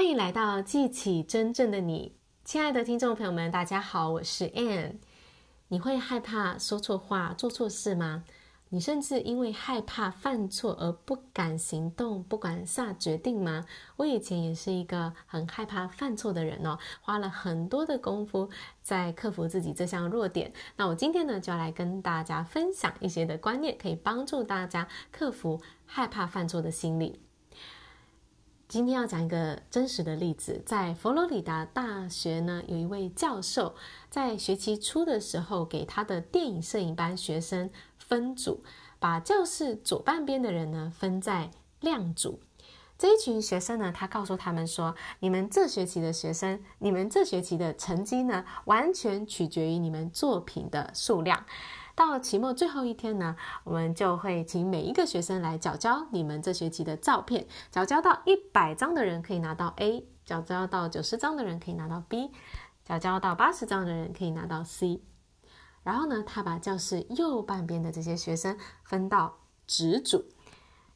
欢迎来到记起真正的你，亲爱的听众朋友们，大家好，我是 Ann。你会害怕说错话、做错事吗？你甚至因为害怕犯错而不敢行动、不敢下决定吗？我以前也是一个很害怕犯错的人哦，花了很多的功夫在克服自己这项弱点。那我今天呢，就要来跟大家分享一些的观念，可以帮助大家克服害怕犯错的心理。今天要讲一个真实的例子，在佛罗里达大学呢，有一位教授在学期初的时候，给他的电影摄影班学生分组，把教室左半边的人呢分在亮组。这一群学生呢，他告诉他们说：“你们这学期的学生，你们这学期的成绩呢，完全取决于你们作品的数量。”到了期末最后一天呢，我们就会请每一个学生来缴交你们这学期的照片。缴交到一百张的人可以拿到 A，缴交到九十张的人可以拿到 B，缴交到八十张的人可以拿到 C。然后呢，他把教室右半边的这些学生分到直组。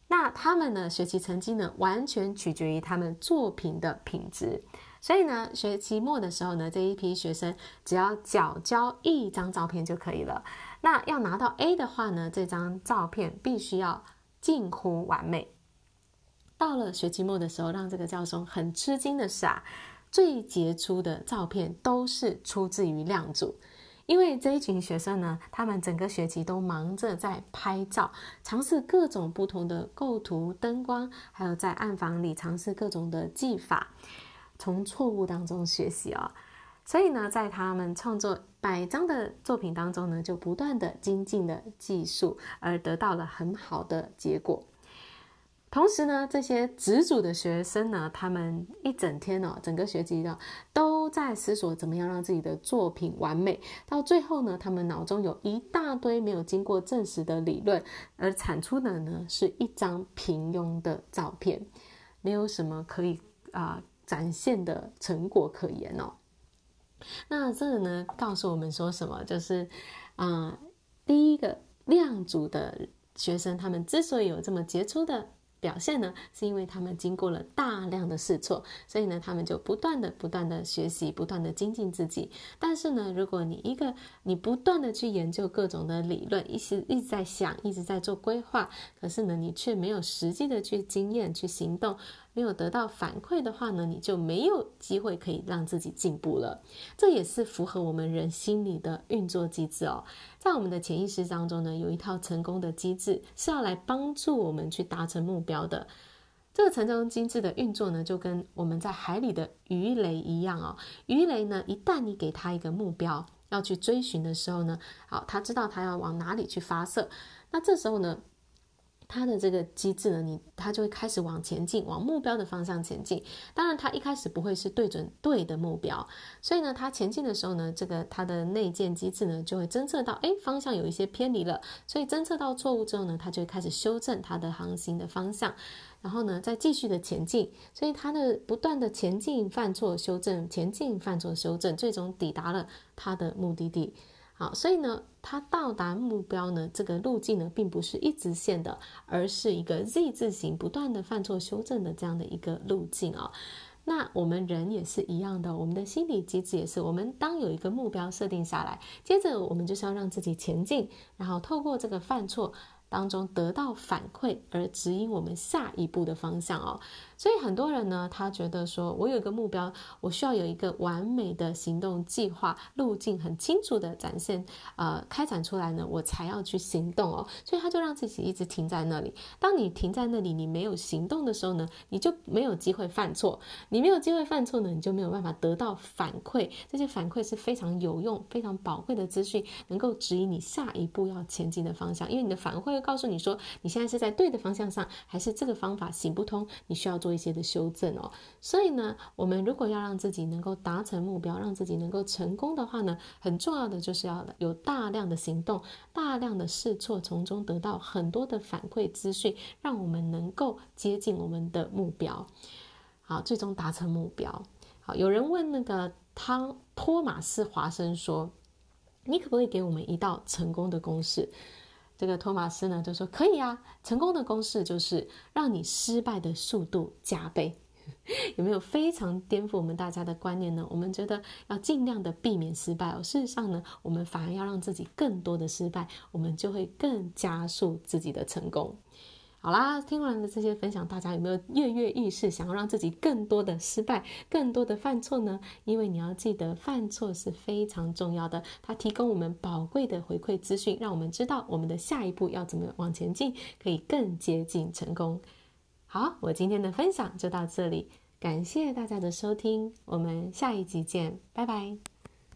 那他们呢，学习成绩呢，完全取决于他们作品的品质。所以呢，学期末的时候呢，这一批学生只要缴交一张照片就可以了。那要拿到 A 的话呢，这张照片必须要近乎完美。到了学期末的时候，让这个教授很吃惊的是啊，最杰出的照片都是出自于亮组，因为这一群学生呢，他们整个学期都忙着在拍照，尝试各种不同的构图、灯光，还有在暗房里尝试各种的技法，从错误当中学习啊、哦。所以呢，在他们创作百张的作品当中呢，就不断的精进的技术，而得到了很好的结果。同时呢，这些直组的学生呢，他们一整天哦，整个学期的都在思索怎么样让自己的作品完美。到最后呢，他们脑中有一大堆没有经过证实的理论，而产出的呢，是一张平庸的照片，没有什么可以啊、展现的成果可言哦。那这个呢，告诉我们说什么？就是，啊、第一个量组的学生，他们之所以有这么杰出的表现呢，是因为他们经过了大量的试错，所以呢，他们就不断的、不断的学习，不断的精进自己。但是呢，如果你一个你不断的去研究各种的理论，一直一直在想，一直在做规划，可是呢，你却没有实际的去经验、去行动，没有得到反馈的话呢，你就没有机会可以让自己进步了。这也是符合我们人心理的运作机制哦。在我们的潜意识当中呢，有一套成功的机制是要来帮助我们去达成目标的。这个成功机制的运作呢，就跟我们在海里的鱼雷一样哦。鱼雷呢，一旦你给它一个目标要去追寻的时候呢，好，它知道它要往哪里去发射。那这时候呢，它的这个机制呢，你它就会开始往前进，往目标的方向前进。当然，它一开始不会是对准对的目标，所以呢，它前进的时候呢，这个它的内建机制呢，就会侦测到，哎，方向有一些偏离了。所以侦测到错误之后呢，它就会开始修正它的航行的方向，然后呢，再继续的前进。所以它的不断的前进、犯错、修正、前进、犯错、修正，最终抵达了它的目的地。好，所以呢，它到达目标呢，这个路径呢，并不是一直线的，而是一个 Z 字形，不断的犯错修正的这样的一个路径啊、那我们人也是一样的，我们的心理机制也是，我们当有一个目标设定下来，接着我们就是要让自己前进，然后透过这个犯错。当中得到反馈，而指引我们下一步的方向哦。所以很多人呢，他觉得说，我有一个目标，我需要有一个完美的行动计划路径，很清楚的展现，呃，开展出来呢，我才要去行动哦。所以他就让自己一直停在那里。当你停在那里，你没有行动的时候呢，你就没有机会犯错。你没有机会犯错呢，你就没有办法得到反馈。这些反馈是非常有用、非常宝贵的资讯，能够指引你下一步要前进的方向。因为你的反馈。告诉你说，你现在是在对的方向上，还是这个方法行不通？你需要做一些的修正哦。所以呢，我们如果要让自己能够达成目标，让自己能够成功的话呢，很重要的就是要有大量的行动，大量的试错，从中得到很多的反馈资讯，让我们能够接近我们的目标，好，最终达成目标。好，有人问那个汤托马斯华生说：“你可不可以给我们一道成功的公式？”这个托马斯呢就说可以呀，成功的公式就是让你失败的速度加倍。有没有非常颠覆我们大家的观念呢？我们觉得要尽量的避免失败哦。事实上呢，我们反而要让自己更多的失败，我们就会更加速自己的成功。好啦，听完了这些分享，大家有没有跃跃欲试，想要让自己更多的失败，更多的犯错呢？因为你要记得，犯错是非常重要的，它提供我们宝贵的回馈资讯，让我们知道我们的下一步要怎么往前进，可以更接近成功。好，我今天的分享就到这里，感谢大家的收听，我们下一集见，拜拜。